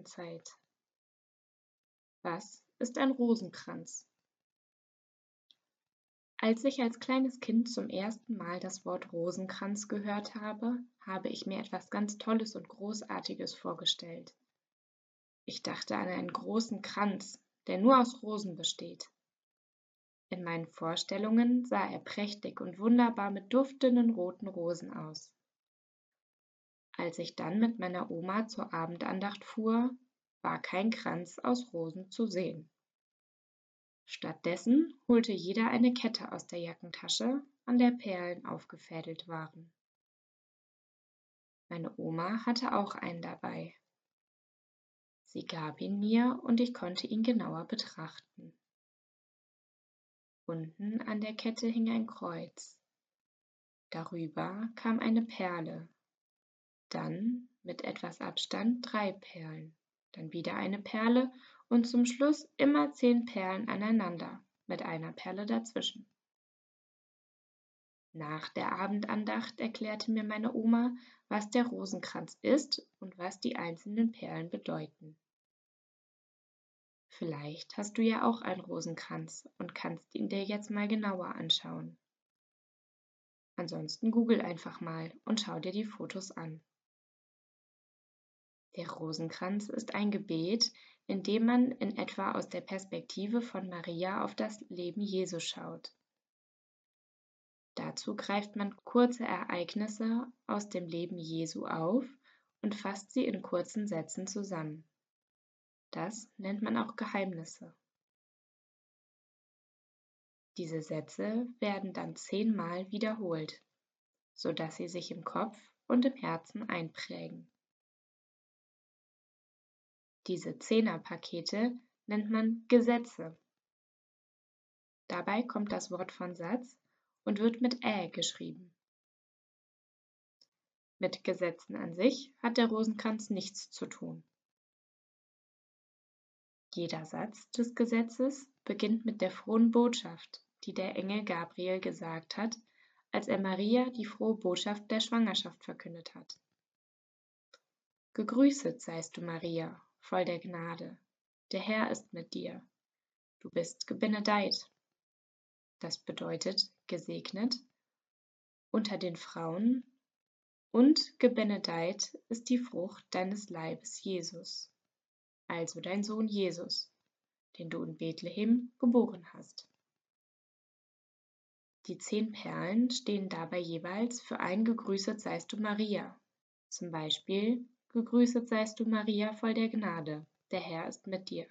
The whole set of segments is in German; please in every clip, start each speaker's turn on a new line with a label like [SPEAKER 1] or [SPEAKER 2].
[SPEAKER 1] Fastenzeit. Was ist ein Rosenkranz? Als ich als kleines Kind zum ersten Mal das Wort Rosenkranz gehört habe, habe ich mir etwas ganz Tolles und Großartiges vorgestellt. Ich dachte an einen großen Kranz, der nur aus Rosen besteht. In meinen Vorstellungen sah er prächtig und wunderbar mit duftenden roten Rosen aus. Als ich dann mit meiner Oma zur Abendandacht fuhr, war kein Kranz aus Rosen zu sehen. Stattdessen holte jeder eine Kette aus der Jackentasche, an der Perlen aufgefädelt waren. Meine Oma hatte auch einen dabei. Sie gab ihn mir und ich konnte ihn genauer betrachten. Unten an der Kette hing ein Kreuz. Darüber kam eine Perle dann mit etwas Abstand drei Perlen, dann wieder eine Perle und zum Schluss immer zehn Perlen aneinander mit einer Perle dazwischen. Nach der Abendandacht erklärte mir meine Oma, was der Rosenkranz ist und was die einzelnen Perlen bedeuten. Vielleicht hast du ja auch einen Rosenkranz und kannst ihn dir jetzt mal genauer anschauen. Ansonsten google einfach mal und schau dir die Fotos an. Der Rosenkranz ist ein Gebet, in dem man in etwa aus der Perspektive von Maria auf das Leben Jesu schaut. Dazu greift man kurze Ereignisse aus dem Leben Jesu auf und fasst sie in kurzen Sätzen zusammen. Das nennt man auch Geheimnisse. Diese Sätze werden dann zehnmal wiederholt, sodass sie sich im Kopf und im Herzen einprägen. Diese Zehnerpakete nennt man Gesetze. Dabei kommt das Wort von Satz und wird mit Ä geschrieben. Mit Gesetzen an sich hat der Rosenkranz nichts zu tun. Jeder Satz des Gesetzes beginnt mit der frohen Botschaft, die der Engel Gabriel gesagt hat, als er Maria die frohe Botschaft der Schwangerschaft verkündet hat. Gegrüßet seist du, Maria, voll der Gnade. Der Herr ist mit dir. Du bist gebenedeit. Das bedeutet gesegnet unter den Frauen und gebenedeit ist die Frucht deines Leibes Jesus, also dein Sohn Jesus, den du in Bethlehem geboren hast. Die zehn Perlen stehen dabei jeweils für ein Gegrüßet seist du Maria, zum Beispiel Gegrüßet seist du, Maria, voll der Gnade, der Herr ist mit dir.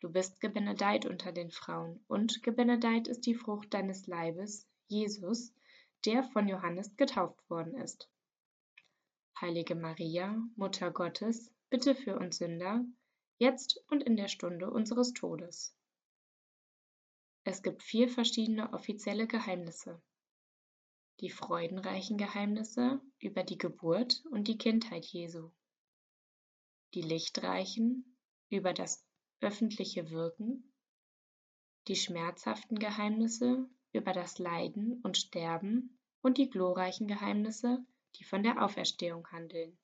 [SPEAKER 1] Du bist gebenedeit unter den Frauen, und gebenedeit ist die Frucht deines Leibes, Jesus, der von Johannes getauft worden ist. Heilige Maria, Mutter Gottes, bitte für uns Sünder, jetzt und in der Stunde unseres Todes. Es gibt vier verschiedene offizielle Geheimnisse die freudenreichen Geheimnisse über die Geburt und die Kindheit Jesu, die lichtreichen über das öffentliche Wirken, die schmerzhaften Geheimnisse über das Leiden und Sterben und die glorreichen Geheimnisse, die von der Auferstehung handeln.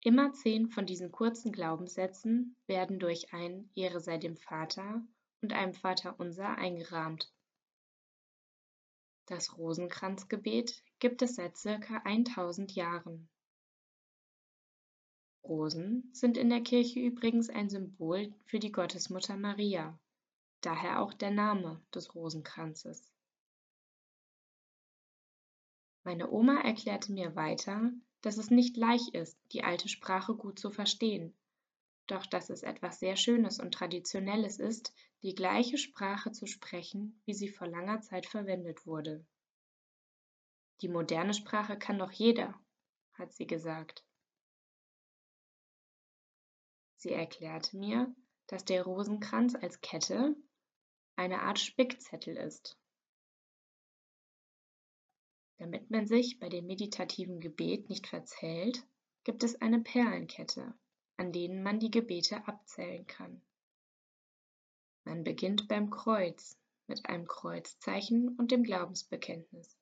[SPEAKER 1] Immer zehn von diesen kurzen Glaubenssätzen werden durch ein Ehre sei dem Vater und einem Vater unser eingerahmt das Rosenkranzgebet gibt es seit circa 1000 Jahren. Rosen sind in der Kirche übrigens ein Symbol für die Gottesmutter Maria, daher auch der Name des Rosenkranzes. Meine Oma erklärte mir weiter, dass es nicht leicht ist, die alte Sprache gut zu verstehen, doch dass es etwas sehr Schönes und Traditionelles ist, die gleiche Sprache zu sprechen, wie sie vor langer Zeit verwendet wurde. Die moderne Sprache kann doch jeder, hat sie gesagt. Sie erklärte mir, dass der Rosenkranz als Kette eine Art Spickzettel ist. Damit man sich bei dem meditativen Gebet nicht verzählt, gibt es eine Perlenkette, an denen man die Gebete abzählen kann. Man beginnt beim Kreuz mit einem Kreuzzeichen und dem Glaubensbekenntnis.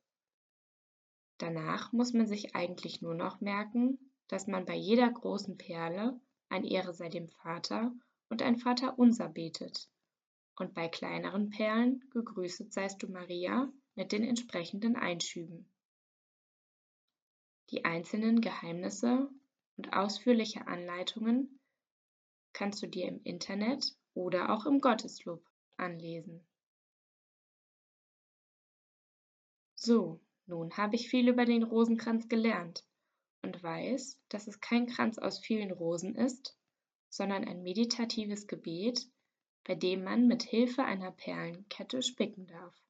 [SPEAKER 1] Danach muss man sich eigentlich nur noch merken, dass man bei jeder großen Perle ein Ehre sei dem Vater und ein Vaterunser betet und bei kleineren Perlen gegrüßet seist du Maria mit den entsprechenden Einschüben. Die einzelnen Geheimnisse und ausführliche Anleitungen kannst du dir im Internet oder auch im Gotteslob anlesen. So, nun habe ich viel über den Rosenkranz gelernt und weiß, dass es kein Kranz aus vielen Rosen ist, sondern ein meditatives Gebet, bei dem man mit Hilfe einer Perlenkette spicken darf.